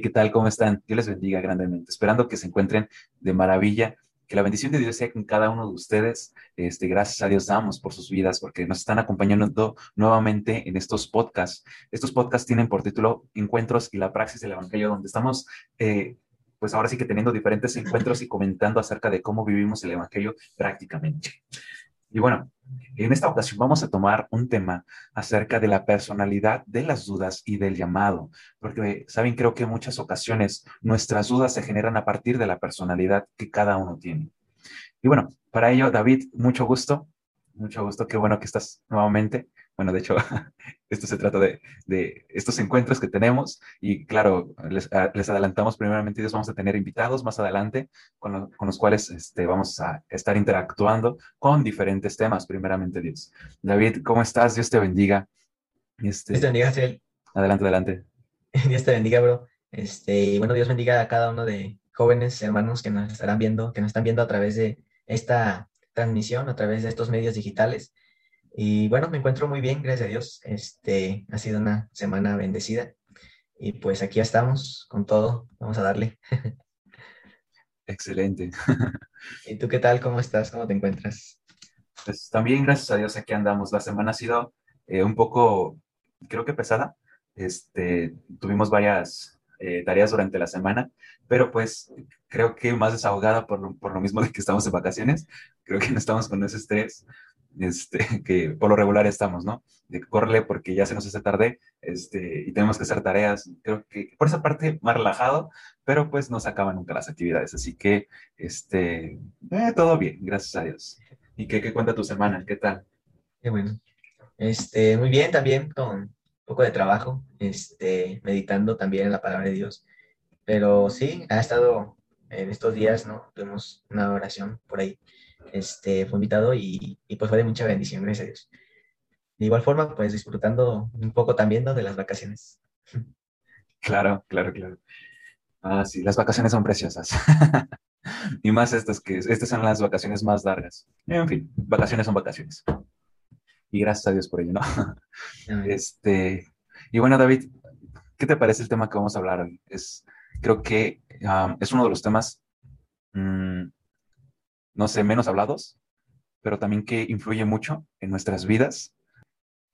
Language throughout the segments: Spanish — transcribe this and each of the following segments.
¿qué tal? ¿Cómo están? Dios les bendiga grandemente. Esperando que se encuentren de maravilla. Que la bendición de Dios sea con cada uno de ustedes. Este, gracias a Dios damos por sus vidas porque nos están acompañando nuevamente en estos podcasts. Estos podcasts tienen por título Encuentros y la praxis del Evangelio, donde estamos, eh, pues ahora sí que teniendo diferentes encuentros y comentando acerca de cómo vivimos el Evangelio prácticamente. Y bueno, en esta ocasión vamos a tomar un tema acerca de la personalidad de las dudas y del llamado, porque, saben, creo que en muchas ocasiones nuestras dudas se generan a partir de la personalidad que cada uno tiene. Y bueno, para ello, David, mucho gusto, mucho gusto, qué bueno que estás nuevamente. Bueno, de hecho, esto se trata de, estos encuentros que tenemos y claro, les, ah, adelantamos primeramente, Dios vamos a tener invitados más adelante con, los cuales este, vamos a estar interactuando con diferentes temas, primeramente Dios. David, ¿cómo estás? Dios te bendiga. Este, Dios te bendiga, Cel. Adelante, adelante. Dios te bendiga, bro. Este, y bueno, Dios bendiga a cada uno de jóvenes hermanos que nos estarán viendo, que nos están viendo a través de esta transmisión, a través de estos medios digitales. Y bueno, me encuentro muy bien, gracias a Dios. Este, ha sido una semana bendecida. Y pues aquí estamos con todo. Vamos a darle. Excelente. ¿Y tú qué tal? ¿Cómo estás? ¿Cómo te encuentras? Pues también, gracias a Dios, aquí andamos. La semana ha sido eh, un poco, creo que pesada. Este, tuvimos varias eh, tareas durante la semana, pero pues creo que más desahogada por por lo mismo de que estamos en vacaciones. Creo que no estamos con ese estrés este, que por lo regular estamos, ¿no? De correrle porque ya se nos hace tarde este, y tenemos que hacer tareas. Creo que por esa parte más relajado, pero pues no se acaban nunca las actividades. Así que, este, eh, todo bien, gracias a Dios. ¿Y qué, qué cuenta tu semana? ¿Qué tal? Qué bueno. Este, muy bien también, con un poco de trabajo, este, meditando también en la palabra de Dios. Pero sí, ha estado en estos días, ¿no? Tuvimos una oración por ahí este, fue invitado y, pues fue de mucha bendición, gracias a Dios. De igual forma, pues disfrutando un poco también de las vacaciones. Claro, claro, claro. Ah, sí, las vacaciones son preciosas. y más estas que estas son las vacaciones más largas. En fin, vacaciones son vacaciones. Y gracias a Dios por ello, ¿no? este, y bueno, David, ¿qué te parece el tema que vamos a hablar hoy? Es, creo que es uno de los temas mm, no sé, menos hablados, pero también que influye mucho en nuestras vidas,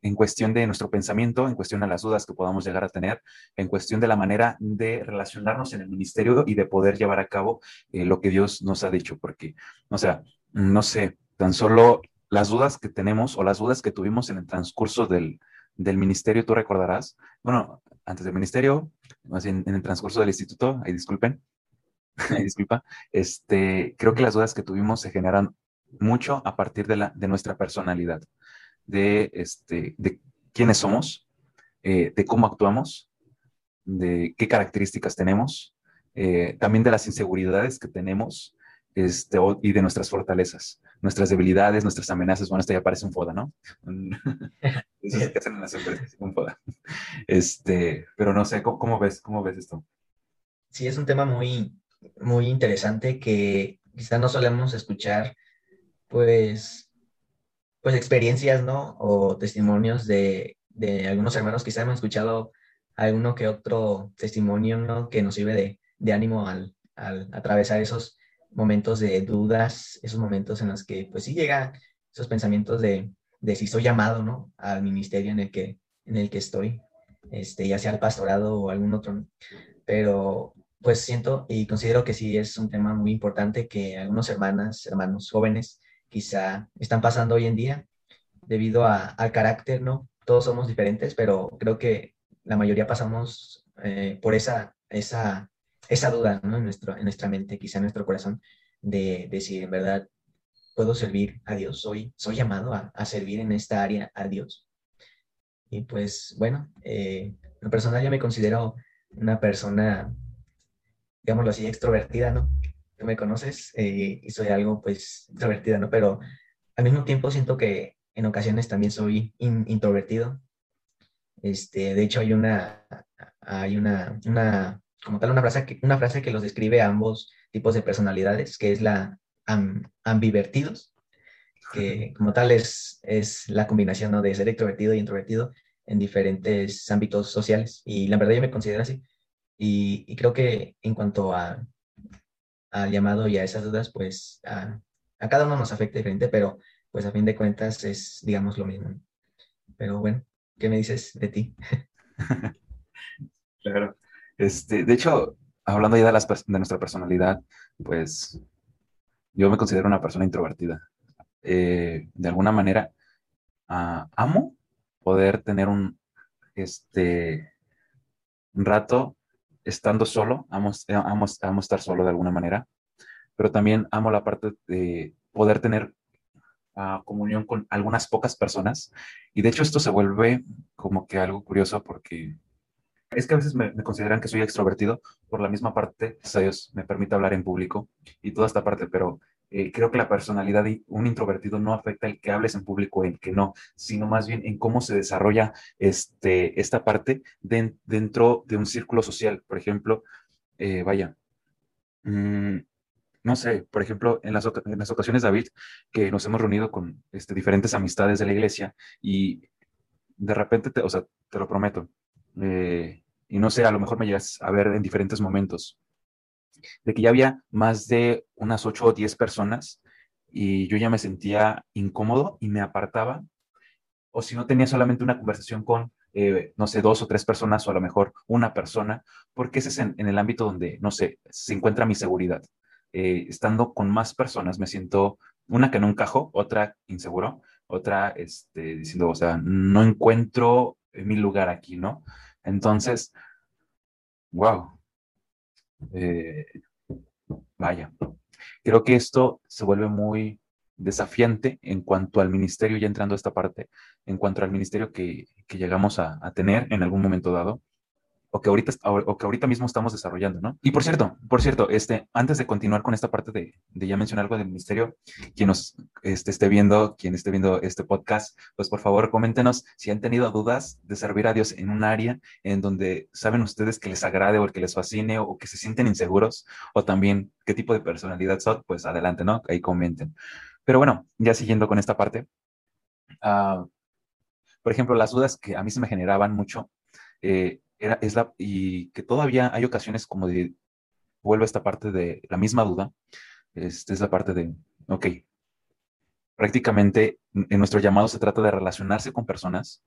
en cuestión de nuestro pensamiento, en cuestión de las dudas que podamos llegar a tener, en cuestión de la manera de relacionarnos en el ministerio y de poder llevar a cabo eh, lo que Dios nos ha dicho, porque, o sea, no sé, tan solo las dudas que tenemos o las dudas que tuvimos en el transcurso del, del ministerio, tú recordarás, bueno, antes del ministerio, más en el transcurso del instituto, ahí disculpen, disculpa, este, creo que las dudas que tuvimos se generan mucho a partir de, la, de nuestra personalidad, de, este, de quiénes somos, eh, de cómo actuamos, de qué características tenemos, eh, también de las inseguridades que tenemos este, y de nuestras fortalezas, nuestras debilidades, nuestras amenazas. Bueno, esto ya parece un FODA, ¿no? Eso es que hacen en las empresas, un FODA. Este, pero no sé, ¿cómo, ves, ¿cómo ves esto? Sí, es un tema muy, muy interesante que quizá no solemos escuchar, pues, pues experiencias, ¿no? O testimonios de, de algunos hermanos, quizá hemos escuchado alguno que otro testimonio, ¿no? Que nos sirve de, de ánimo al, al, atravesar esos momentos de dudas, esos momentos en los que, pues sí, llegan esos pensamientos de, de si soy llamado, ¿no? Al ministerio en el que, en el que estoy, este, ya sea al pastorado o algún otro, pero pues siento y considero que sí es un tema muy importante que algunos hermanas, hermanos jóvenes quizá están pasando hoy en día debido al carácter, ¿no? Todos somos diferentes, pero creo que la mayoría pasamos eh, por esa, esa, esa duda, ¿no? En, nuestro, en nuestra mente, quizá en nuestro corazón, de, de si en verdad puedo servir a Dios, soy, soy llamado a, a servir en esta área a Dios. Y pues bueno, eh, en lo personal ya me considero una persona digámoslo así, extrovertida, ¿no? Tú me conoces eh, y soy algo, pues, extrovertida, ¿no? Pero al mismo tiempo siento que en ocasiones también soy introvertido. Este, de hecho, hay una, hay una, una, como tal, una frase, que, una frase que los describe a ambos tipos de personalidades, que es la ambivertidos, que como tal es, es la combinación ¿no? de ser extrovertido y introvertido en diferentes ámbitos sociales. Y la verdad yo me considero así. Y, creo que en cuanto a, al llamado y a esas dudas, pues a, cada uno nos afecta diferente, pero pues a fin de cuentas es, digamos, lo mismo. Pero bueno, ¿qué me dices de ti? claro. Este, de hecho, hablando ya de, las, de nuestra personalidad, pues yo me considero una persona introvertida. Eh, de alguna manera, ah, amo poder tener un, este, un rato estando solo, amo, amo, estar solo de alguna manera, pero también amo la parte de poder tener uh, comunión con algunas pocas personas. Y de hecho esto se vuelve como que algo curioso porque es que a veces me, consideran que soy extrovertido por la misma parte, a Dios me permite hablar en público y toda esta parte, pero eh, creo que la personalidad de un introvertido no afecta el que hables en público el que no, sino más bien en cómo se desarrolla este, esta parte dentro de un círculo social. Por ejemplo, eh, vaya, mm, no sé, por ejemplo, en las, en las, ocasiones, David, que nos hemos reunido con este, diferentes amistades de la iglesia y de repente, te, o sea, te lo prometo, eh, y no sé, a lo mejor me llegas a ver en diferentes momentos de que ya había más de unas 8 o 10 personas y yo ya me sentía incómodo y me apartaba. O si no tenía solamente una conversación con, eh, no sé, dos o tres personas o a lo mejor una persona, porque ese es en, el ámbito donde, no sé, se encuentra mi seguridad. Eh, estando con más personas me siento, una que no encajo, otra inseguro, otra este, diciendo, o sea, no encuentro mi lugar aquí, ¿no? Entonces, wow, eh, vaya, creo que esto se vuelve muy desafiante en cuanto al ministerio, ya entrando a esta parte, en cuanto al ministerio que, llegamos a, tener en algún momento dado, o que ahorita, o que ahorita mismo estamos desarrollando, ¿no? Y por cierto, por cierto, este, antes de continuar con esta parte de, de ya mencionar algo del ministerio, quien nos este, esté viendo, quien esté viendo este podcast, pues por favor coméntenos si han tenido dudas de servir a Dios en un área en donde saben ustedes que les agrade o que les fascine o que se sienten inseguros, o también qué tipo de personalidad son, pues adelante, ¿no? Ahí comenten. Pero bueno, ya siguiendo con esta parte, uh, por ejemplo, las dudas que a mí se me generaban mucho, eh, era, es la, y que todavía hay ocasiones como de, vuelvo a esta parte de la misma duda, este, es la parte de, ok, prácticamente en nuestro llamado se trata de relacionarse con personas,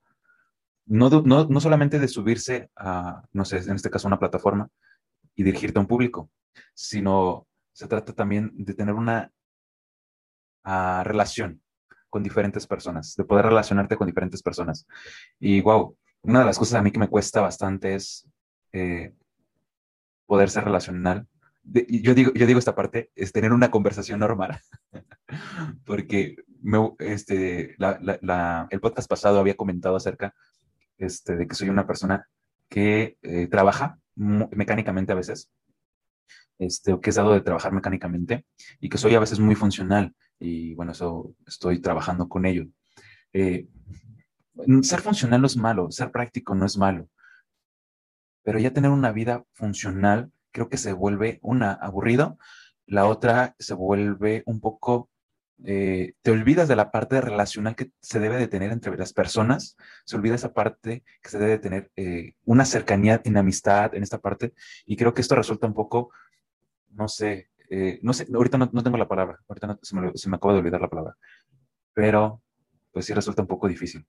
no, no, no solamente de subirse a, no sé, en este caso una plataforma y dirigirte a un público, sino se trata también de tener una uh, relación con diferentes personas, de poder relacionarte con diferentes personas. Y wow, una de las cosas a mí que me cuesta bastante es eh, poder ser relacional. yo, digo, yo digo esta parte, es tener una conversación normal, porque este, el podcast pasado había comentado acerca este, de que soy una persona que eh, trabaja mecánicamente a veces, este, que es dado de trabajar mecánicamente y que soy a veces muy funcional y bueno, eso estoy trabajando con ello. Eh, ser funcional no es malo, ser práctico no es malo, pero ya tener una vida funcional creo que se vuelve una aburrido, la otra se vuelve un poco, eh, te olvidas de la parte relacional que se debe de tener entre las personas, se olvida esa parte que se debe de tener eh, una cercanía en amistad, en esta parte, y creo que esto resulta un poco, no sé, eh, no sé, ahorita no, tengo la palabra, ahorita se, me, se me acaba de olvidar la palabra, pero pues sí resulta un poco difícil.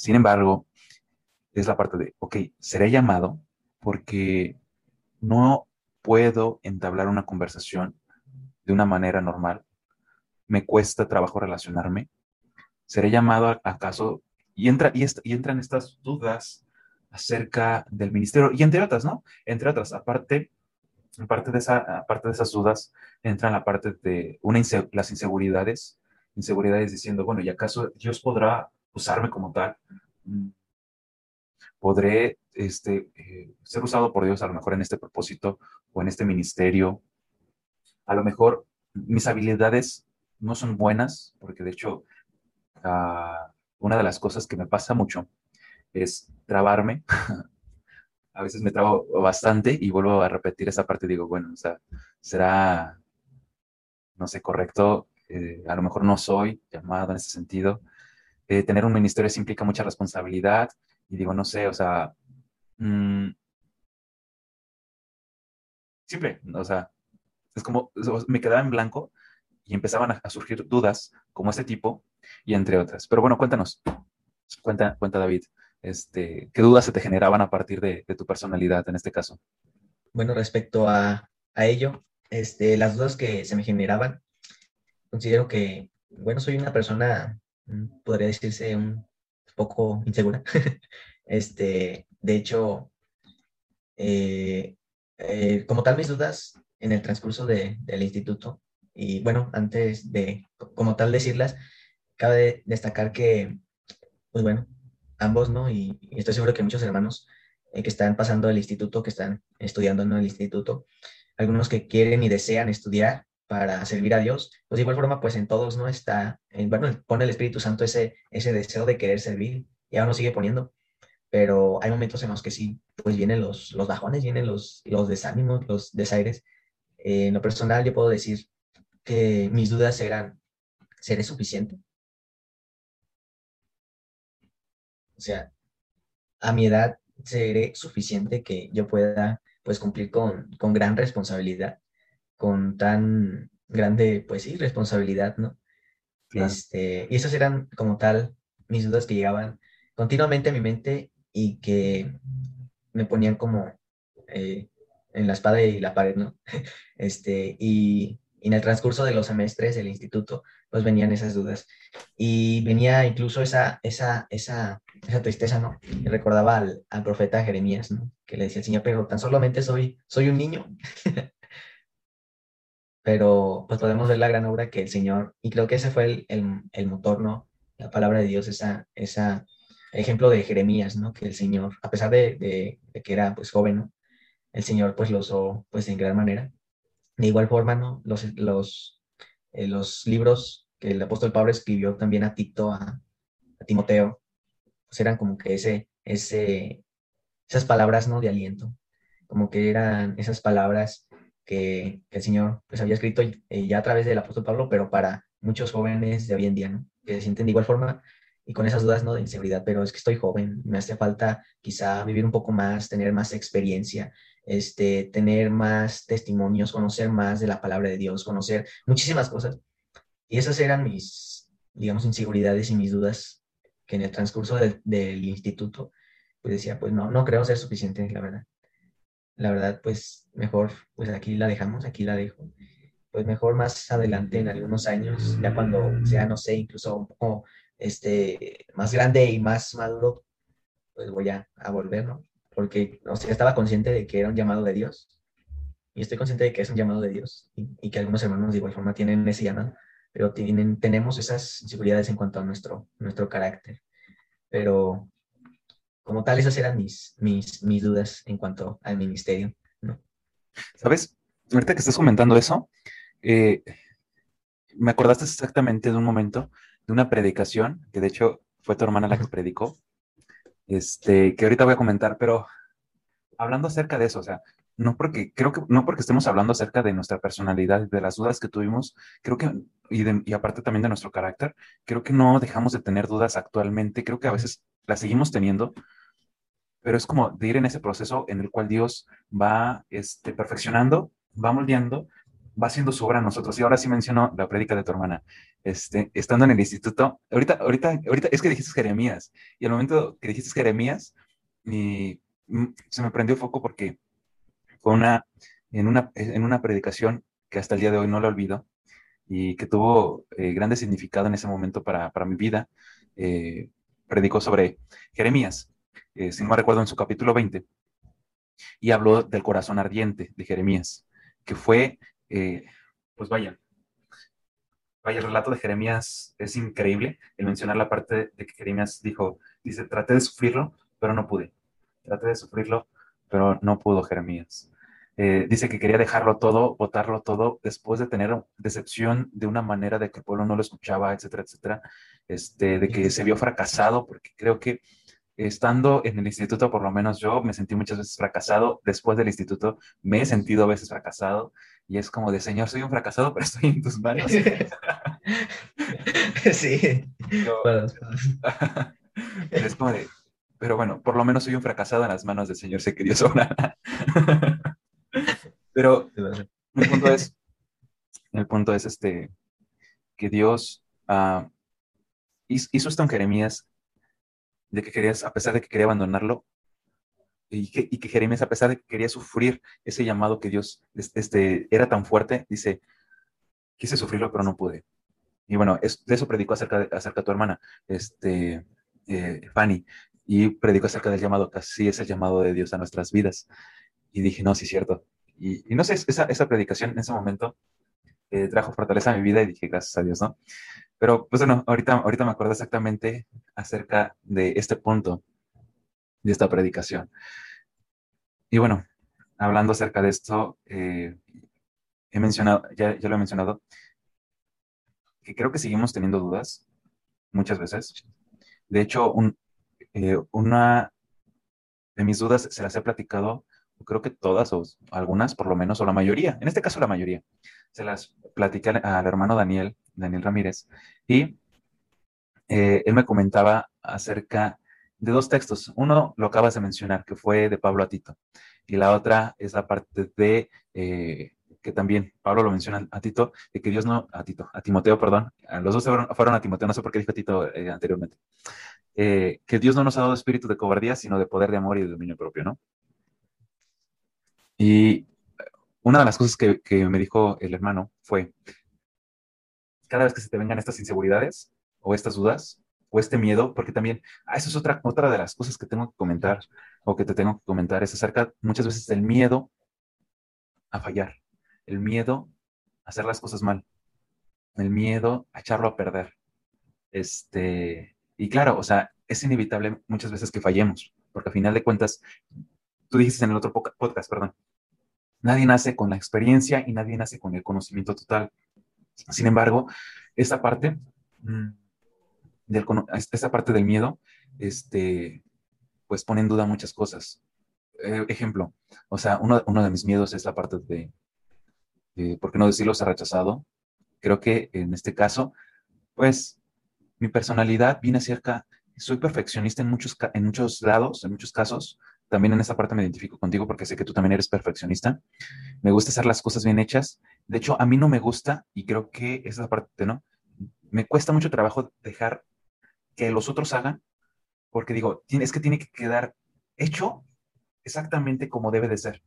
Sin embargo, es la parte de, ok, seré llamado porque no puedo entablar una conversación de una manera normal. Me cuesta trabajo relacionarme. Seré llamado acaso y entra y, y entran estas dudas acerca del ministerio y entre otras, ¿no? Entre otras, aparte, aparte de esa, aparte de esas dudas, entran la parte de una las inseguridades, inseguridades diciendo, bueno, ¿y acaso Dios podrá usarme como tal, mm, podré este, eh, ser usado por Dios a lo mejor en este propósito o en este ministerio. A lo mejor mis habilidades no son buenas, porque de hecho ah, una de las cosas que me pasa mucho es trabarme. a veces me trabo bastante y vuelvo a repetir esa parte y digo, bueno, o sea, será, no sé, correcto, eh, a lo mejor no soy llamado en ese sentido, eh, tener un ministerio implica mucha responsabilidad y digo, no sé, o sea, mm, simple, o sea, es como, me quedaba en blanco y empezaban a, surgir dudas como este tipo y entre otras. Pero bueno, cuéntanos, cuenta, cuenta David, este, ¿qué dudas se te generaban a partir de, tu personalidad en este caso? Bueno, respecto a, ello, este, las dudas que se me generaban, considero que, bueno, soy una persona, podría decirse, un poco insegura. este, de hecho, eh, eh, como tal, mis dudas en el transcurso del instituto, y bueno, antes de como tal decirlas, cabe destacar que, pues bueno, ambos, ¿no? Y, estoy seguro que muchos hermanos eh, que están pasando el instituto, que están estudiando en el instituto, algunos que quieren y desean estudiar para servir a Dios, pues de igual forma, pues en todos, ¿no? Está, en, bueno, pone el Espíritu Santo ese, ese deseo de querer servir y aún lo sigue poniendo, pero hay momentos en los que sí, pues vienen los, los bajones, vienen los, los desánimos, los desaires. Eh, en lo personal, yo puedo decir que mis dudas eran, ¿seré suficiente? O sea, a mi edad seré suficiente que yo pueda pues cumplir con, con gran responsabilidad, con tan grande, pues sí, responsabilidad, ¿no? Este, y esas eran como tal mis dudas que llegaban continuamente a mi mente y que me ponían como eh, en la espada y la pared, ¿no? Este, y, en el transcurso de los semestres del instituto, pues venían esas dudas. Y venía incluso esa, esa, esa, esa tristeza, ¿no? Y recordaba al, al, profeta Jeremías, ¿no? Que le decía el Señor, pero tan solamente soy, soy un niño. pero pues podemos ver la gran obra que el Señor, y creo que ese fue el, el, motor, ¿no? La palabra de Dios, esa, esa ejemplo de Jeremías, ¿no? Que el Señor, a pesar de, de, que era pues joven, ¿no? El Señor pues lo usó pues en gran manera. De igual forma, ¿no? Los, los, eh, los libros que el apóstol Pablo escribió también a Tito, a, Timoteo, pues eran como que ese, ese, esas palabras, ¿no? De aliento, como que eran esas palabras que, el Señor pues había escrito eh, ya a través del apóstol Pablo, pero para muchos jóvenes de hoy en día, ¿no? Que se sienten de igual forma y con esas dudas, ¿no? De inseguridad, pero es que estoy joven, me hace falta quizá vivir un poco más, tener más experiencia, este, tener más testimonios, conocer más de la palabra de Dios, conocer muchísimas cosas. Y esas eran mis, digamos, inseguridades y mis dudas que en el transcurso del instituto, pues decía, pues no, no creo ser suficiente, la verdad. La verdad, pues mejor, pues aquí la dejamos, aquí la dejo. Pues mejor más adelante, en algunos años, ya cuando sea, no sé, incluso un poco este, más grande y más maduro, pues voy a, a volver, ¿no? Porque, o sea, estaba consciente de que era un llamado de Dios. Y estoy consciente de que es un llamado de Dios y, que algunos hermanos de igual forma tienen ese llamado, pero tienen, tenemos esas inseguridades en cuanto a nuestro, nuestro carácter. Pero como tal, esas eran mis, mis, mis dudas en cuanto al ministerio. ¿no? ¿Sabes? Ahorita que estás comentando eso, eh, me acordaste exactamente de un momento una predicación, que de hecho fue tu hermana la que predicó, este, que ahorita voy a comentar, pero hablando acerca de eso, o sea, no porque, creo que, no porque estemos hablando acerca de nuestra personalidad, de las dudas que tuvimos, creo que, y, y aparte también de nuestro carácter, creo que no dejamos de tener dudas actualmente, creo que a veces las seguimos teniendo, pero es como de ir en ese proceso en el cual Dios va este, perfeccionando, va moldeando va haciendo su obra a nosotros. Y ahora sí menciono la prédica de tu hermana. Este, estando en el instituto, ahorita, ahorita, ahorita es que dijiste Jeremías, y al momento que dijiste Jeremías, y, se me prendió foco porque fue una, en una, en una predicación que hasta el día de hoy no lo olvido, y que tuvo eh, grande significado en ese momento para, para mi vida, eh, predicó sobre Jeremías, eh, si no recuerdo, en su capítulo 20, y habló del corazón ardiente de Jeremías, que fue eh, pues vaya, vaya, el relato de Jeremías es increíble. El mencionar la parte de que Jeremías dijo, dice, traté de sufrirlo, pero no pude. Traté de sufrirlo, pero no pudo Jeremías. Eh, dice que quería dejarlo todo, botarlo todo, después de tener decepción de una manera de que el pueblo no lo escuchaba, etcétera, etcétera, este, de que se vio fracasado, porque creo que estando en el instituto, por lo menos yo me sentí muchas veces fracasado. Después del instituto me he sentido a veces fracasado. Y es como de, Señor, soy un fracasado, pero estoy en tus manos. sí. es como de, pero bueno, por lo menos soy un fracasado en las manos del Señor, sé que Dios obra. Pero el punto es, el punto es este, que Dios uh, hizo esto en Jeremías, de que querías, a pesar de que quería abandonarlo, y que, y que Jeremías, a pesar de que quería sufrir ese llamado que Dios este, era tan fuerte, dice, quise sufrirlo, pero no pude. Y bueno, de eso predicó acerca de, acerca de tu hermana, este, eh, Fanny, y predicó acerca del llamado, que así es el llamado de Dios a nuestras vidas. Y dije, no, sí es cierto. Y, no sé, esa, esa predicación en ese momento eh, trajo fortaleza a mi vida y dije, gracias a Dios, ¿no? Pero, pues bueno, ahorita, ahorita me acuerdo exactamente acerca de este punto de esta predicación. Y bueno, hablando acerca de esto, eh, he mencionado, ya, ya lo he mencionado, que creo que seguimos teniendo dudas muchas veces. De hecho, eh, una de mis dudas se las he platicado, creo que todas o algunas por lo menos, o la mayoría, en este caso la mayoría, se las platicé al hermano Daniel, Daniel Ramírez, y eh, él me comentaba acerca de dos textos. Uno lo acabas de mencionar, que fue de Pablo a Tito, y la otra es la parte de eh, que también Pablo lo menciona a Tito, de que Dios no, a Tito, a Timoteo, perdón, los dos fueron, a Timoteo, no sé por qué dijo Tito eh, anteriormente, que Dios no nos ha dado espíritu de cobardía, sino de poder de amor y de dominio propio, ¿no? Y una de las cosas que me dijo el hermano fue, cada vez que se te vengan estas inseguridades o estas dudas, o este miedo, porque también, ah, eso es otra, otra de las cosas que tengo que comentar o que te tengo que comentar, es acerca muchas veces del miedo a fallar el miedo a hacer las cosas mal, el miedo a echarlo a perder. Este, y claro, o sea, es inevitable muchas veces que fallemos, porque al final de cuentas, tú dijiste en el otro podcast, perdón, nadie nace con la experiencia y nadie nace con el conocimiento total. Sin embargo, esta parte mm, del, esta parte del miedo, este, pues pone en duda muchas cosas. Eh, ejemplo, o sea, uno, uno, de mis miedos es la parte de, eh, ¿por qué no decirlo? Se ha rechazado. Creo que en este caso, pues mi personalidad viene cerca, soy perfeccionista en muchos, en muchos lados, en muchos casos. También en esa parte me identifico contigo porque sé que tú también eres perfeccionista. Me gusta hacer las cosas bien hechas. De hecho, a mí no me gusta, y creo que esa parte, ¿no? Me cuesta mucho trabajo dejar que los otros hagan, porque digo, es que tiene que quedar hecho exactamente como debe de ser.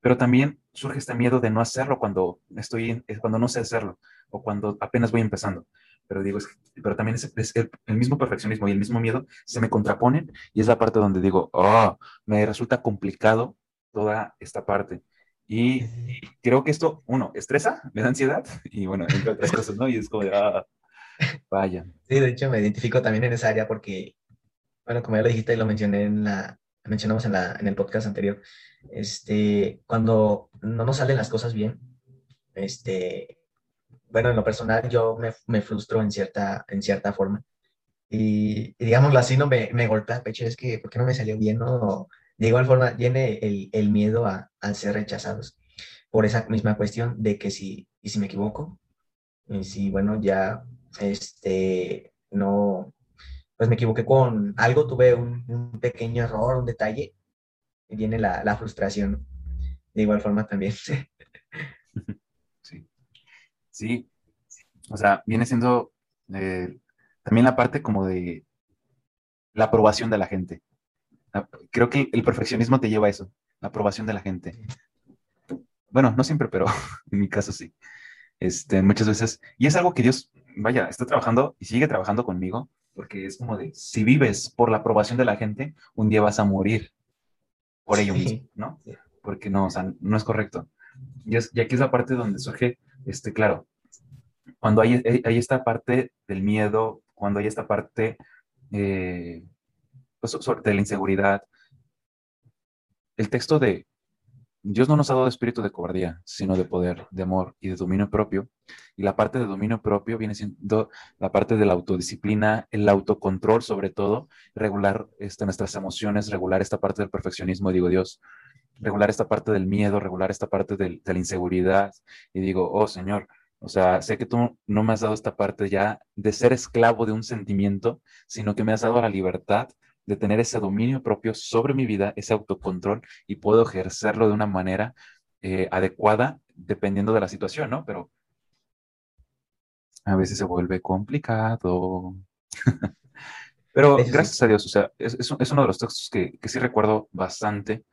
Pero también surge este miedo de no hacerlo cuando estoy, cuando no sé hacerlo o cuando apenas voy empezando. Pero digo, pero también es, el, mismo perfeccionismo y el mismo miedo se me contraponen y es la parte donde digo, oh, me resulta complicado toda esta parte. Y creo que esto, uno, estresa, me da ansiedad y bueno, entre otras cosas, ¿no? Y es como ah, vaya. Sí, de hecho me identifico también en esa área porque, bueno, como ya lo dijiste y lo mencioné en la, mencionamos en, la, en el podcast anterior, este, cuando no nos salen las cosas bien, este, bueno, en lo personal yo me, me frustro en cierta, en cierta forma. Y, digámoslo así, no me, me golpea el pecho, es que, ¿por qué no me salió bien? No? De igual forma, viene el, el miedo a, a, ser rechazados por esa misma cuestión de que si, y si me equivoco, y si, bueno, ya, este, no, pues me equivoqué con algo, tuve un, pequeño error, un detalle, viene la, frustración. De igual forma también. Sí. Sí. O sea, viene siendo eh, también la parte como de la aprobación de la gente. Creo que el perfeccionismo te lleva a eso, la aprobación de la gente. Bueno, no siempre, pero en mi caso sí. Este, muchas veces. Y es algo que Dios, vaya, está trabajando y sigue trabajando conmigo, porque es como de, si vives por la aprobación de la gente, un día vas a morir por ello mismo, ¿no? Porque no, o sea, no es correcto. Y, aquí es la parte donde surge, este, claro, cuando hay, hay, esta parte del miedo, cuando hay esta parte eh, pues, de la inseguridad, el texto de Dios no nos ha dado espíritu de cobardía, sino de poder, de amor y de dominio propio. Y la parte de dominio propio viene siendo la parte de la autodisciplina, el autocontrol sobre todo, regular este, nuestras emociones, regular esta parte del perfeccionismo, digo Dios, regular esta parte del miedo, regular esta parte de la inseguridad. Y digo, oh Señor, o sea, sé que tú no me has dado esta parte ya de ser esclavo de un sentimiento, sino que me has dado la libertad de tener ese dominio propio sobre mi vida, ese autocontrol y puedo ejercerlo de una manera eh, adecuada dependiendo de la situación, ¿no? Pero a veces se vuelve complicado. Pero gracias a Dios, o sea, es, uno de los textos que, sí recuerdo bastante,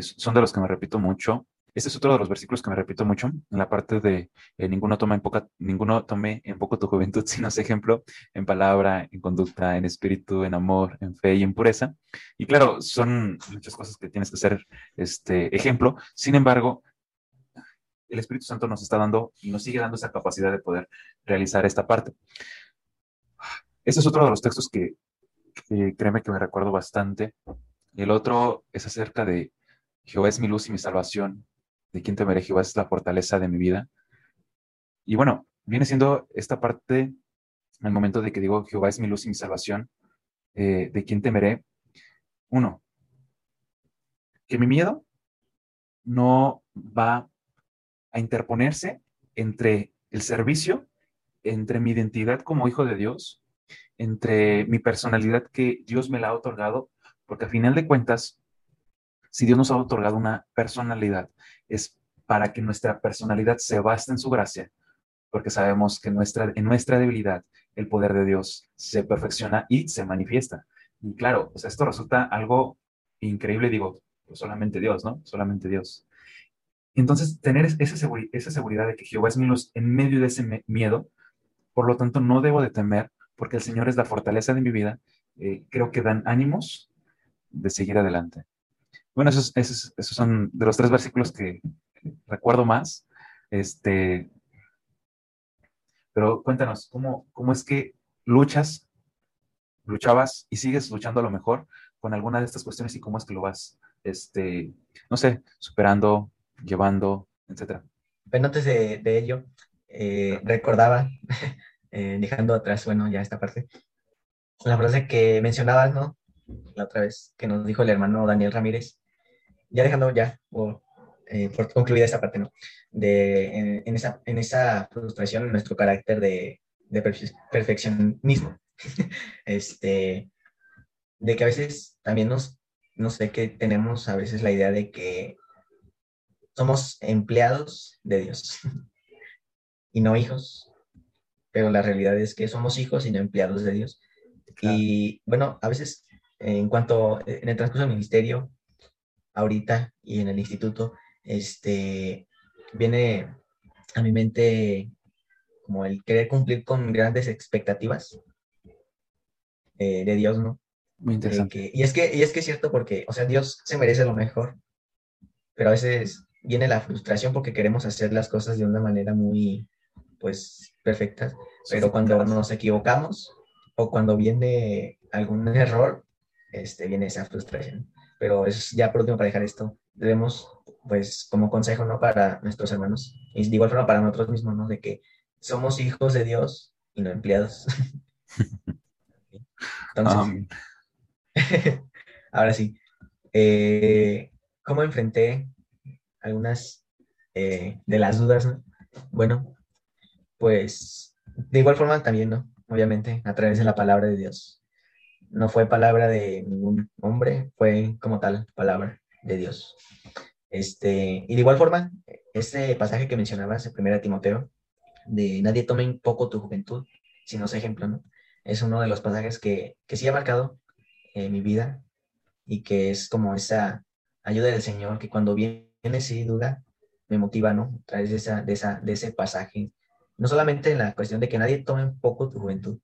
son de los que me repito mucho. Este es otro de los versículos que me repito mucho, en la parte de eh, ninguno, toma en poca, ninguno tome en poco tu juventud, sino es ejemplo en palabra, en conducta, en espíritu, en amor, en fe y en pureza. Y claro, son muchas cosas que tienes que ser este ejemplo. Sin embargo, el Espíritu Santo nos está dando y nos sigue dando esa capacidad de poder realizar esta parte. Este es otro de los textos que, créeme que me recuerdo bastante. El otro es acerca de Jehová es mi luz y mi salvación. ¿De quién temeré? Jehová es la fortaleza de mi vida. Y bueno, viene siendo esta parte, el momento de que digo Jehová es mi luz y mi salvación. Eh, ¿De quién temeré? Uno, que mi miedo no va a interponerse entre el servicio, entre mi identidad como hijo de Dios, entre mi personalidad que Dios me la ha otorgado, porque a final de cuentas, si Dios nos ha otorgado una personalidad, es para que nuestra personalidad se baste en su gracia, porque sabemos que nuestra, en nuestra debilidad el poder de Dios se perfecciona y se manifiesta. Y claro, pues esto resulta algo increíble, digo, pues solamente Dios, ¿no? Solamente Dios. Entonces, tener esa, esa seguridad de que Jehová es mi luz en medio de ese miedo, por lo tanto, no debo de temer, porque el Señor es la fortaleza de mi vida, eh, creo que dan ánimos de seguir adelante. Bueno, esos, esos, son de los tres versículos que recuerdo más. Este, pero cuéntanos, ¿cómo, ¿cómo es que luchas, luchabas y sigues luchando a lo mejor con alguna de estas cuestiones y cómo es que lo vas, este, no sé, superando, llevando, etcétera. Pero antes de, ello, eh, recordaba, eh, dejando atrás, bueno, ya esta parte, la frase que mencionabas, ¿no? La otra vez que nos dijo el hermano Daniel Ramírez, ya dejando ya por, eh, por concluida esta parte, ¿no? De, en, esa, en esa frustración, en nuestro carácter de, de perfeccionismo, este, de que a veces también nos, no sé, que tenemos a veces la idea de que somos empleados de Dios y no hijos, pero la realidad es que somos hijos y no empleados de Dios. Y bueno, a veces en cuanto en el transcurso del ministerio, ahorita y en el instituto, este, viene a mi mente como el querer cumplir con grandes expectativas eh, de Dios, ¿no? Muy interesante. y, es que, y es que es cierto porque, o sea, Dios se merece lo mejor, pero a veces viene la frustración porque queremos hacer las cosas de una manera muy, pues, perfecta, pero cuando nos equivocamos o cuando viene algún error, este, viene esa frustración. Pero es ya por último para dejar esto, debemos, pues, como consejo, ¿no? Para nuestros hermanos, y de igual forma para nosotros mismos, ¿no? De que somos hijos de Dios y no empleados. Entonces, ahora sí, eh, ¿cómo enfrenté algunas eh, de las dudas, ¿no? Bueno, pues de igual forma también, ¿no? Obviamente, a través de la palabra de Dios. No fue palabra de ningún hombre, fue como tal palabra de Dios. Este, y de igual forma, este pasaje que mencionabas en 1 Timoteo, de nadie tome un poco tu juventud, si no es ejemplo, ¿no? Es uno de los pasajes que, que sí ha marcado eh, mi vida y que es como esa ayuda del Señor que cuando viene sin duda me motiva, ¿no? A través de, esa, de, esa, de ese pasaje. No solamente en la cuestión de que nadie tome un poco tu juventud,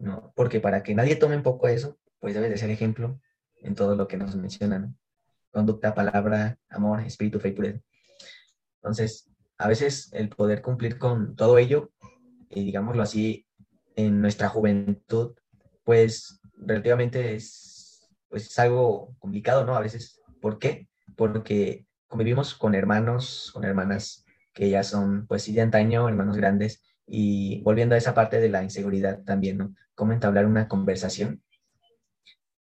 ¿no? Porque para que nadie tome un poco eso, pues debe de ser ejemplo en todo lo que nos mencionan, Conducta, palabra, amor, espíritu, fe y pureza. Entonces, a veces el poder cumplir con todo ello, y digámoslo así, en nuestra juventud, pues relativamente es, pues, es algo complicado, ¿no? A veces. ¿Por qué? Porque convivimos con hermanos, con hermanas que ya son, pues sí, de antaño, hermanos grandes, y volviendo a esa parte de la inseguridad también, ¿no? Cómo entablar una conversación.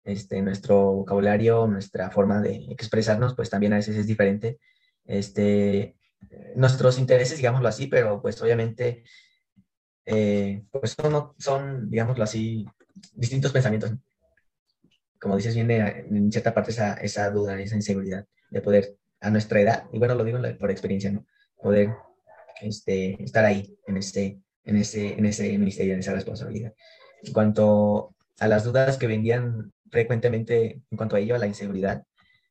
Este, nuestro vocabulario, nuestra forma de expresarnos, pues también a veces es diferente. Este, nuestros intereses, digámoslo así, pero pues obviamente, eh, pues son, son, digámoslo así, distintos pensamientos. Como dices, viene en cierta parte esa, esa duda, esa inseguridad de poder a nuestra edad, y bueno, lo digo por experiencia, ¿no? Poder este, estar ahí en este, en, ese, en ese ministerio, en esa responsabilidad. En cuanto a las dudas que vendían frecuentemente en cuanto a ello, a la inseguridad,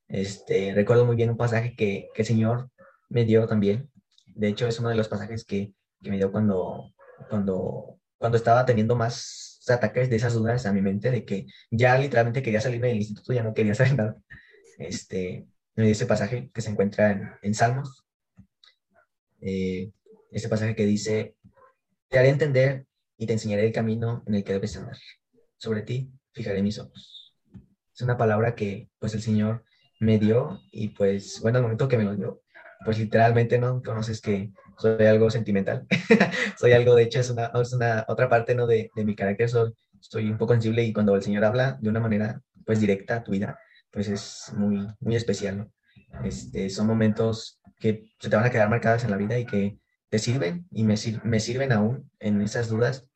este, recuerdo muy bien un pasaje que, que el Señor me dio también. De hecho, es uno de los pasajes que, que me dio cuando, cuando, cuando estaba teniendo más ataques de esas dudas a mi mente, de que ya literalmente quería salirme del instituto, ya no quería hacer nada. Este, me dio ese pasaje que se encuentra en, en Salmos. Eh, ese pasaje que dice, te haré entender y te enseñaré el camino en el que debes andar. Sobre ti fijaré mis ojos. Es una palabra que pues el Señor me dio y pues bueno, al momento que me lo dio, pues literalmente no conoces que soy algo sentimental. soy algo, de hecho, es una, otra parte ¿no? de, de mi carácter. Soy, soy un poco sensible y cuando el Señor habla de una manera pues directa a tu vida, pues es muy, muy especial. ¿no? Este, son momentos que se te van a quedar marcadas en la vida y que te sirven y me, me sirven aún en esas dudas,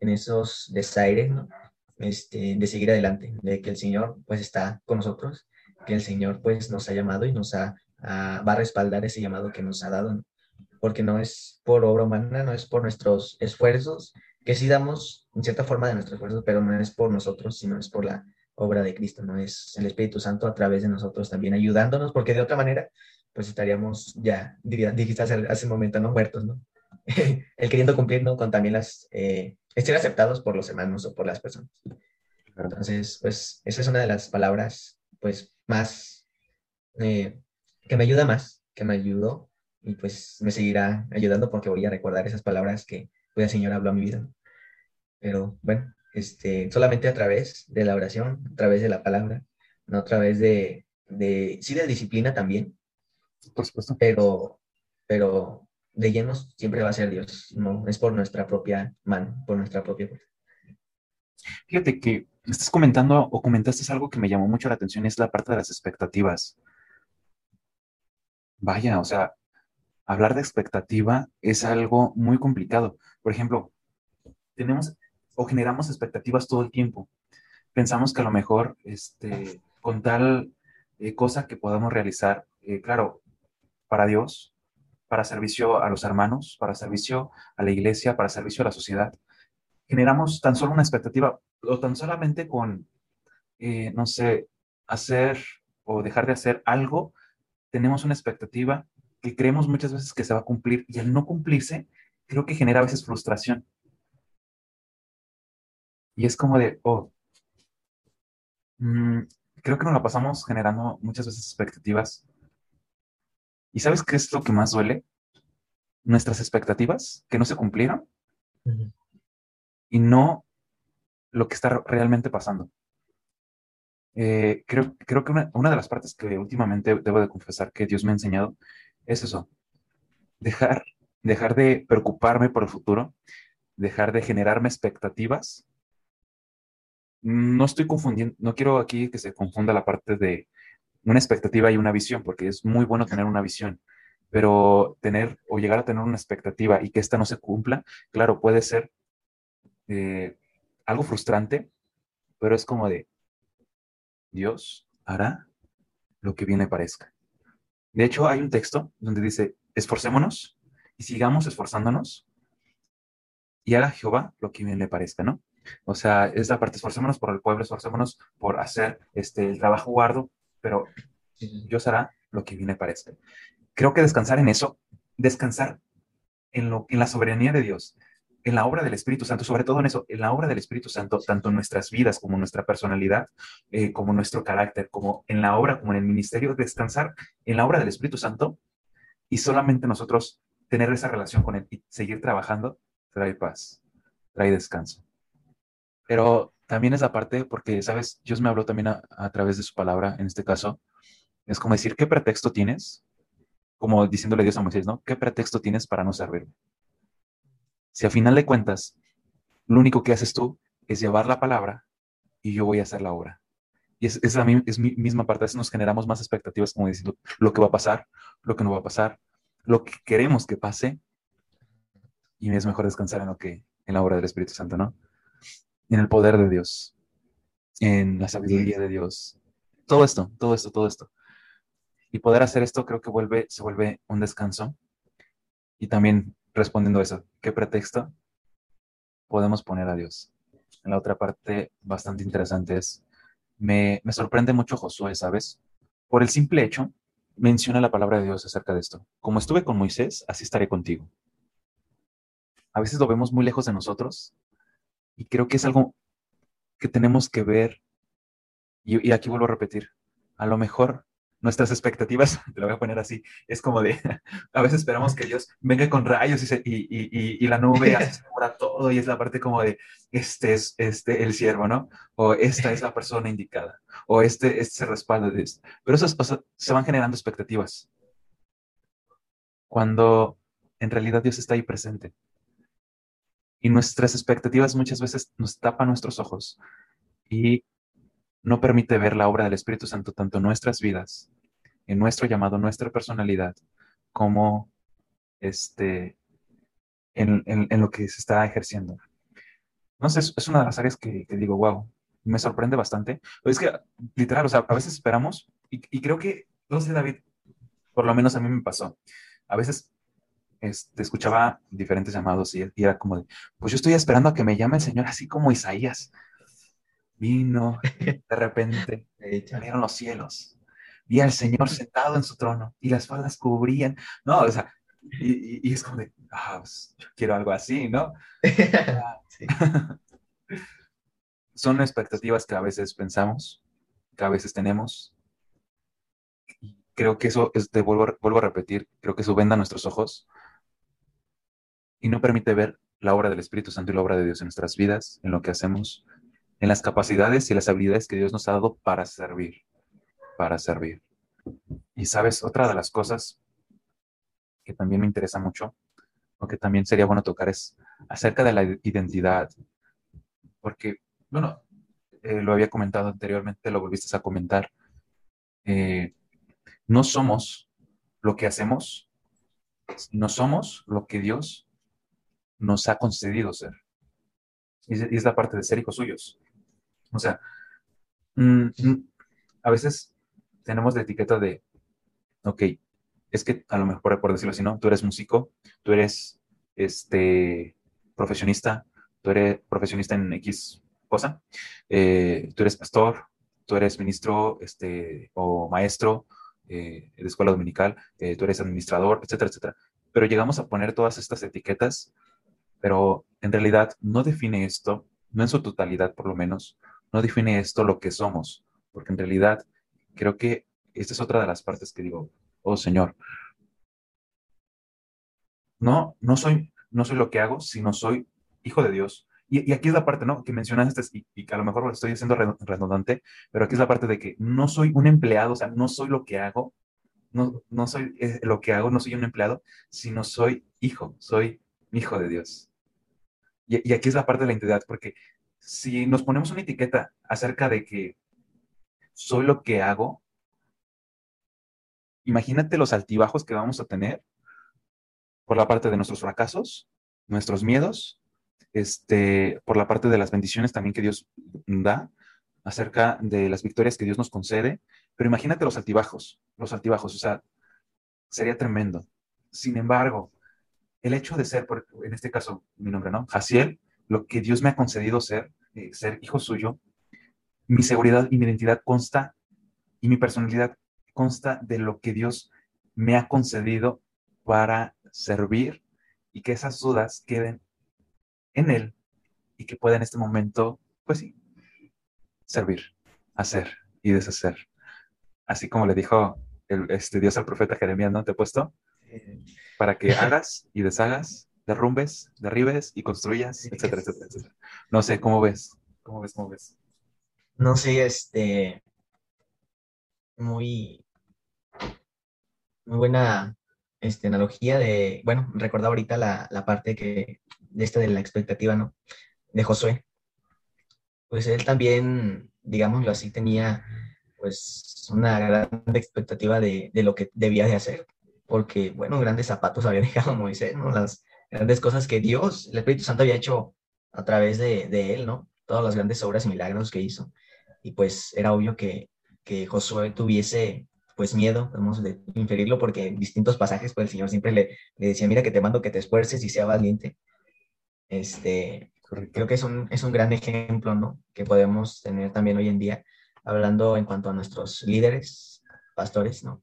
en esos desaires, ¿no? este, de seguir adelante, de que el Señor pues está con nosotros, que el Señor pues nos ha llamado y nos ha, va a respaldar ese llamado que nos ha dado, porque no es por obra humana, no es por nuestros esfuerzos, que sí damos en cierta forma de nuestros esfuerzos, pero no es por nosotros, sino es por la obra de Cristo, no es el Espíritu Santo a través de nosotros también ayudándonos, porque de otra manera pues estaríamos ya, dijiste hace, hace un momento, ¿no? Muertos, ¿no? el queriendo cumplir, ¿no? Con también las, eh, ser aceptados por los hermanos o por las personas. Entonces, pues, esa es una de las palabras, pues, más, eh, que me ayuda más, que me ayudó y pues me seguirá ayudando porque voy a recordar esas palabras que pues, el Señor habló a mi vida. Pero bueno, este, solamente a través de la oración, a través de la palabra, no a través de, de sí de disciplina también, por supuesto. Pero, pero de llenos siempre va a ser Dios, no es por nuestra propia mano, por nuestra propia fuerza. Fíjate que estás comentando o comentaste algo que me llamó mucho la atención, es la parte de las expectativas. Vaya, o sea, hablar de expectativa es algo muy complicado. Por ejemplo, tenemos o generamos expectativas todo el tiempo. Pensamos que a lo mejor este, con tal eh, cosa que podamos realizar, eh, claro, para Dios, para servicio a los hermanos, para servicio a la iglesia, para servicio a la sociedad. Generamos tan solo una expectativa o tan solamente con, eh, no sé, hacer o dejar de hacer algo, tenemos una expectativa que creemos muchas veces que se va a cumplir y al no cumplirse, creo que genera a veces frustración. Y es como de, oh, mm, creo que nos la pasamos generando muchas veces expectativas ¿Y sabes qué es lo que más duele? Nuestras expectativas que no se cumplieron y no lo que está realmente pasando. Eh, creo, creo que una, de las partes que últimamente debo de confesar que Dios me ha enseñado es eso, dejar, dejar de preocuparme por el futuro, dejar de generarme expectativas. No estoy confundiendo, no quiero aquí que se confunda la parte de una expectativa y una visión, porque es muy bueno tener una visión, pero tener o llegar a tener una expectativa y que esta no se cumpla, claro, puede ser eh, algo frustrante, pero es como de, Dios hará lo que viene parezca. De hecho, hay un texto donde dice, esforcémonos y sigamos esforzándonos y haga Jehová lo que bien le parezca, ¿no? O sea, es la parte, esforcémonos por el pueblo, esforcémonos por hacer este, el trabajo guardo, pero Dios hará lo que viene para esto. Creo que descansar en eso, descansar en la soberanía de Dios, en la obra del Espíritu Santo, sobre todo en eso, en la obra del Espíritu Santo, tanto en nuestras vidas como en nuestra personalidad, eh, como nuestro carácter, como en la obra, como en el ministerio, descansar en la obra del Espíritu Santo y solamente nosotros tener esa relación con Él y seguir trabajando, trae paz, trae descanso. Pero también es la parte, porque, ¿sabes? Dios me habló también a, través de su palabra, en este caso. Es como decir, ¿qué pretexto tienes? Como diciéndole Dios a Moisés, ¿no? ¿Qué pretexto tienes para no servirme? Si a final de cuentas, lo único que haces tú es llevar la palabra y yo voy a hacer la obra. Y es, es, la, es mi misma parte, a veces nos generamos más expectativas como diciendo lo que va a pasar, lo que no va a pasar, lo que queremos que pase, y es mejor descansar en lo que, en la obra del Espíritu Santo, ¿no? En el poder de Dios, en la sabiduría de Dios. Todo esto, todo esto, todo esto. Y poder hacer esto creo que vuelve, se vuelve un descanso. Y también respondiendo a eso, ¿qué pretexto podemos poner a Dios? En la otra parte bastante interesante es, me, me sorprende mucho Josué, ¿sabes? Por el simple hecho, menciona la palabra de Dios acerca de esto. Como estuve con Moisés, así estaré contigo. A veces lo vemos muy lejos de nosotros y creo que es algo que tenemos que ver. Y, y aquí vuelvo a repetir, a lo mejor nuestras expectativas, te lo voy a poner así, es como de, a veces esperamos que Dios venga con rayos y, y, y, la nube asegura todo y es la parte como de, este es este, el siervo, ¿no? O esta es la persona indicada, o este, este se respalda de esto. Pero eso, se van generando expectativas. Cuando en realidad Dios está ahí presente. Y nuestras expectativas muchas veces nos tapan nuestros ojos y no permite ver la obra del Espíritu Santo tanto en nuestras vidas, en nuestro llamado, nuestra personalidad, como este, en, lo que se está ejerciendo. Sé, es, una de las áreas que, digo, wow, me sorprende bastante. Es que, literal, o sea, a veces esperamos, y, creo que, no sé, David, por lo menos a mí me pasó. A veces este, escuchaba diferentes llamados y, y, era como de, pues yo estoy esperando a que me llame el Señor, así como Isaías. Vino, de repente salieron los cielos. Vi al Señor sentado en su trono y las faldas cubrían. No, o sea, y, es como de, ah, pues, yo quiero algo así, ¿no? Son expectativas que a veces pensamos, que a veces tenemos. creo que eso, es de, vuelvo, vuelvo a repetir, creo que eso venda nuestros ojos y no permite ver la obra del Espíritu Santo y la obra de Dios en nuestras vidas, en lo que hacemos, en las capacidades y las habilidades que Dios nos ha dado para servir, para servir. Y sabes, otra de las cosas que también me interesa mucho, o que también sería bueno tocar, es acerca de la identidad. Porque, bueno, eh, lo había comentado anteriormente, lo volviste a comentar. Eh, no somos lo que hacemos, no somos lo que Dios nos ha concedido ser. Y es la parte de ser hijos suyos. O sea, mm, mm, a veces tenemos la etiqueta de, ok, es que a lo mejor, por decirlo así, ¿no? Tú eres músico, tú eres este, profesionista, tú eres profesionista en X cosa, eh, tú eres pastor, tú eres ministro este, o maestro eh, de escuela dominical, eh, tú eres administrador, etcétera, etcétera. Pero llegamos a poner todas estas etiquetas, pero en realidad no define esto, no en su totalidad por lo menos, no define esto lo que somos, porque en realidad creo que esta es otra de las partes que digo, oh Señor, no, no soy, no soy lo que hago, sino soy hijo de Dios. Y, aquí es la parte, ¿no? Que mencionaste y, y, a lo mejor lo estoy haciendo redundante, pero aquí es la parte de que no soy un empleado, o sea, no soy lo que hago, no, no soy eh, lo que hago, no soy un empleado, sino soy hijo, soy hijo de Dios. Y, aquí es la parte de la identidad, porque si nos ponemos una etiqueta acerca de que soy lo que hago, imagínate los altibajos que vamos a tener por la parte de nuestros fracasos, nuestros miedos, este, por la parte de las bendiciones también que Dios da, acerca de las victorias que Dios nos concede, pero imagínate los altibajos, los altibajos, o sea, sería tremendo. Sin embargo, el hecho de ser, en este caso, mi nombre, ¿no? Jaciel, lo que Dios me ha concedido ser, eh, ser hijo suyo, mi seguridad y mi identidad consta y mi personalidad consta de lo que Dios me ha concedido para servir y que esas dudas queden en Él y que pueda en este momento, pues sí, servir, hacer y deshacer. Así como le dijo el, este Dios al profeta Jeremías, ¿no? Te he puesto para que hagas y deshagas derrumbes, derribes y construyas, etcétera, etcétera, etcétera. No sé, ¿cómo ves? ¿Cómo ves? ¿Cómo ves? No sé, este, muy, muy buena este, analogía de, bueno, recordaba ahorita la, la parte que, de esta de la expectativa, ¿no? De Josué. Pues él también, digámoslo así, tenía pues una gran expectativa de, de lo que debía de hacer, porque, bueno, grandes zapatos había dejado Moisés, ¿no? Las, grandes cosas que Dios, el Espíritu Santo había hecho a través de, de él, ¿no? Todas las grandes obras y milagros que hizo. Y pues era obvio que, que Josué tuviese pues miedo, podemos inferirlo porque en distintos pasajes pues el Señor siempre le, le decía, mira que te mando que te esfuerces y sea valiente. Este, creo que es un, es un gran ejemplo, ¿no? Que podemos tener también hoy en día, hablando en cuanto a nuestros líderes, pastores, ¿no?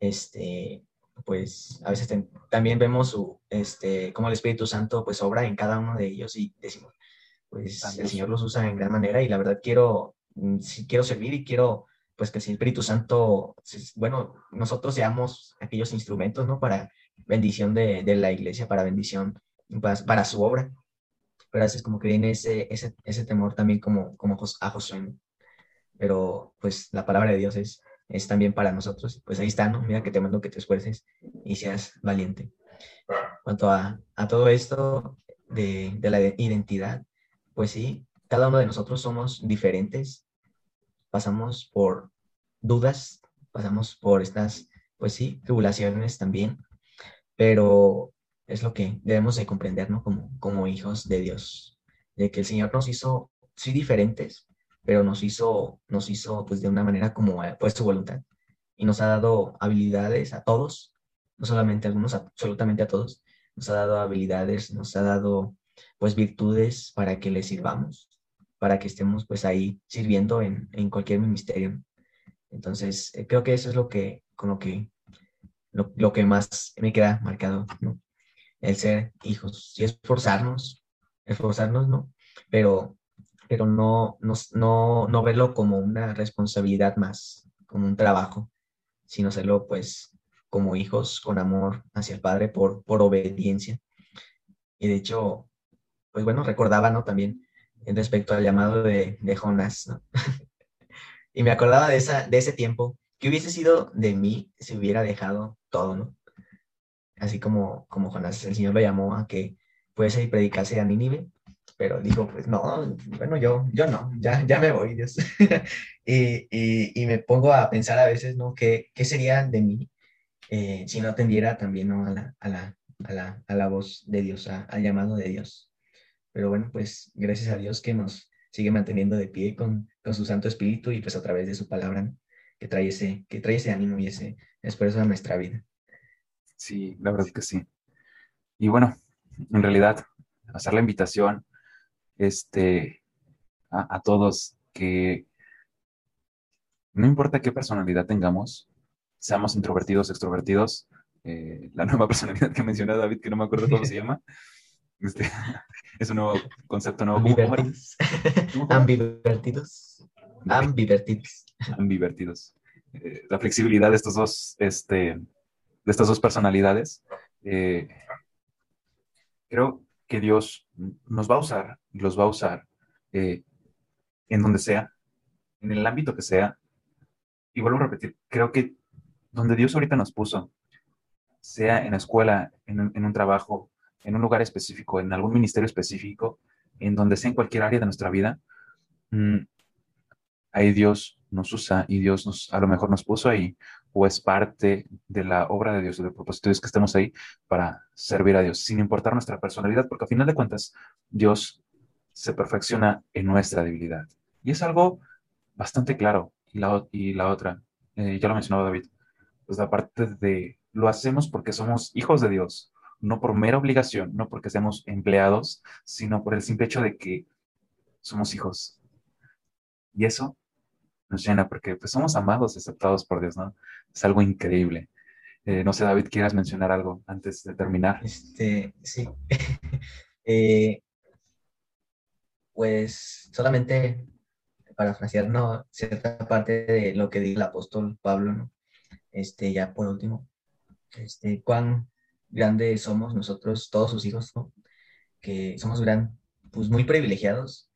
Este, pues a veces también vemos su, este, cómo el Espíritu Santo pues obra en cada uno de ellos y decimos, pues el Señor los usa en gran manera y la verdad quiero, mm, sí quiero servir y quiero pues que el Espíritu Santo, bueno, nosotros seamos aquellos instrumentos, ¿no? Para bendición de, de la iglesia, para bendición, para, para, su obra. Pero a veces como que viene ese, ese, ese temor también como, como a Josué. Pero pues la palabra de Dios es, es también para nosotros. Pues ahí está, ¿no? Mira que te mando que te esfuerces y seas valiente. En cuanto a, todo esto de, la identidad, pues sí, cada uno de nosotros somos diferentes, pasamos por dudas, pasamos por estas, pues sí, tribulaciones también, pero es lo que debemos de comprender, ¿no? Como, como hijos de Dios, de que el Señor nos hizo, sí, diferentes, pero nos hizo, nos hizo, pues, de una manera como, pues, su voluntad, y nos ha dado habilidades a todos, no solamente a algunos, absolutamente a todos, nos ha dado habilidades, nos ha dado, pues, virtudes para que le sirvamos, para que estemos pues ahí sirviendo en, en cualquier ministerio. Entonces, eh, creo que eso es lo que, con lo que, lo, lo que más me queda marcado, ¿no? El ser hijos, y esforzarnos, esforzarnos, ¿no? Pero, pero no, no, no, no verlo como una responsabilidad más, como un trabajo, sino hacerlo pues como hijos con amor hacia el Padre por, por obediencia. Y de hecho, pues bueno, recordaba, ¿no? También respecto al llamado de, de Jonás, ¿no? y me acordaba de, esa, de ese tiempo, que hubiese sido de mí si hubiera dejado todo, ¿no? Así como, como Jonás, el Señor lo llamó a que fuese y predicase a Nínive, pero dijo, pues no, bueno, yo, yo no, ya, ya me voy, Dios. y, y, me pongo a pensar a veces, ¿no? ¿Qué, qué sería de mí eh, si no atendiera también, ¿no? A la, a la, a la, a la voz de Dios, a, al llamado de Dios. Pero bueno, pues gracias a Dios que nos sigue manteniendo de pie con, con su Santo Espíritu y pues a través de su palabra que trae ese, que trae ese ánimo y ese esfuerzo a nuestra vida. Sí, la verdad que sí. Y bueno, en realidad, hacer la invitación este, a, a todos que no importa qué personalidad tengamos, seamos introvertidos, extrovertidos, eh, la nueva personalidad que mencionó David, que no me acuerdo cómo se llama, este, es un nuevo concepto nuevo. Ambivertidos. Ambivertidos. Ambivertidos. Ambivertidos. Eh, la flexibilidad de estos dos, este, de estas dos personalidades. Eh, creo que Dios nos va a usar, los va a usar eh, en donde sea, en el ámbito que sea. Y vuelvo a repetir, creo que donde Dios ahorita nos puso, sea en la escuela, en, un trabajo, en un lugar específico, en algún ministerio específico, en donde sea en cualquier área de nuestra vida, mm, ahí Dios nos usa y Dios nos, a lo mejor nos puso ahí o es parte de la obra de Dios, del propósito de Dios que estemos ahí para servir a Dios, sin importar nuestra personalidad, porque a final de cuentas Dios se perfecciona en nuestra debilidad. Y es algo bastante claro. Y la, y la otra, eh, ya lo mencionaba David, pues la parte de lo hacemos porque somos hijos de Dios, no por mera obligación, no porque seamos empleados, sino por el simple hecho de que somos hijos. Y eso nos llena porque pues, somos amados, aceptados por Dios, ¿no? Es algo increíble. Eh, no sé, David, ¿quieras mencionar algo antes de terminar? Este, sí. eh, pues solamente para frasear ¿no? cierta parte de lo que dice el apóstol Pablo, ¿no? Este, ya por último, este, cuán grandes somos nosotros, todos sus hijos, ¿no? Que somos gran, pues muy privilegiados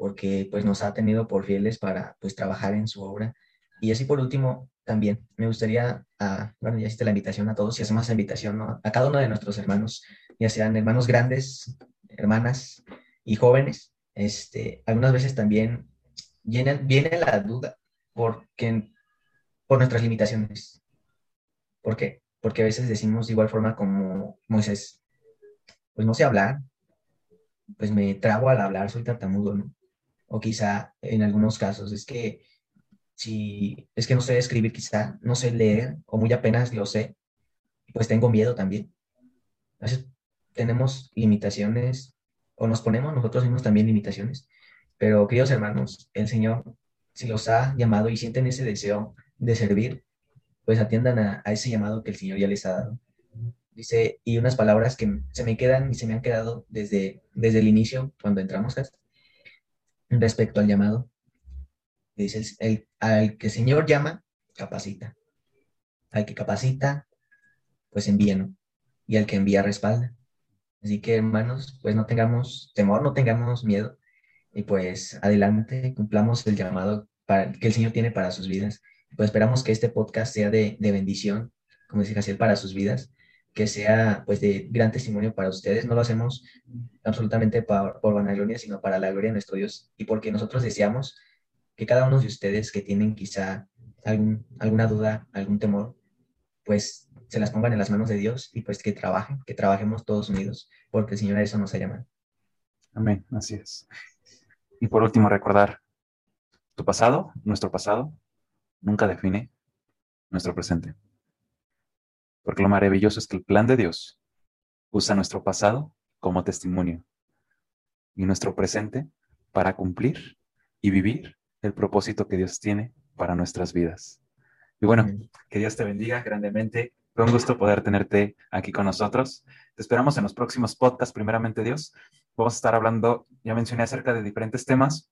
porque pues nos ha tenido por fieles para pues trabajar en su obra. Y así por último, también me gustaría, ah, bueno, ya hiciste la invitación a todos y hacemos la invitación ¿no? a cada uno de nuestros hermanos, ya sean hermanos grandes, hermanas y jóvenes. Este, algunas veces también viene, viene la duda porque, por nuestras limitaciones. ¿Por qué? porque a veces decimos de igual forma como Moisés, pues no sé hablar, pues me trago al hablar, soy tartamudo, ¿no? O quizá en algunos casos es que si es que no sé escribir quizá, no sé leer o muy apenas lo sé, pues tengo miedo también. Veces tenemos limitaciones o nos ponemos nosotros mismos también limitaciones. Pero queridos hermanos, el Señor, si los ha llamado y sienten ese deseo de servir, pues atiendan a, a ese llamado que el Señor ya les ha dado. Dice, y unas palabras que se me quedan y se me han quedado desde, desde el inicio, cuando entramos respecto al llamado. Dice, el, al que el Señor llama, capacita. Al que capacita, pues envía, ¿no? Y al que envía, respalda. Así que, hermanos, pues no tengamos temor, no tengamos miedo. Y pues adelante, cumplamos el llamado que el Señor tiene para sus vidas. Pues esperamos que este podcast sea de, de bendición, como dice Jaciel, para sus vidas que sea pues de gran testimonio para ustedes. No lo hacemos absolutamente por, por vanagloria, sino para la gloria de nuestro Dios y porque nosotros deseamos que cada uno de ustedes que tienen quizá algún, alguna duda, algún temor, pues se las pongan en las manos de Dios y pues que trabajen, que trabajemos todos unidos, porque el Señor a eso nos ha llamado. Amén, así es. Y por último, recordar, tu pasado, nuestro pasado, nunca define nuestro presente. Porque lo maravilloso es que el plan de Dios usa nuestro pasado como testimonio y nuestro presente para cumplir y vivir el propósito que Dios tiene para nuestras vidas. Y bueno, que Dios te bendiga grandemente. Fue un gusto poder tenerte aquí con nosotros. Te esperamos en los próximos podcasts, primeramente Dios. Vamos a estar hablando, ya mencioné acerca de diferentes temas.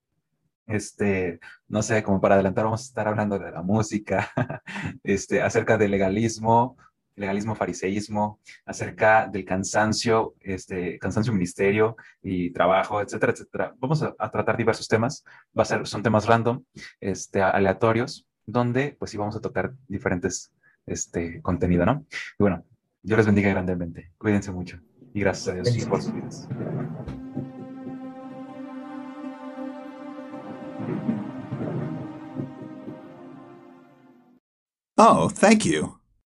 Este, no sé, como para adelantar, vamos a estar hablando de la música, este, acerca del legalismo, legalismo, fariseísmo, acerca del cansancio, este, cansancio ministerio y trabajo, etcétera, etcétera. Vamos a, tratar diversos temas. Va a ser, son temas random, este, aleatorios, donde pues sí vamos a tocar diferentes este, contenido, ¿no? Y bueno, yo les bendiga grandemente. Cuídense mucho y gracias a Dios por sus vidas. Oh, thank you.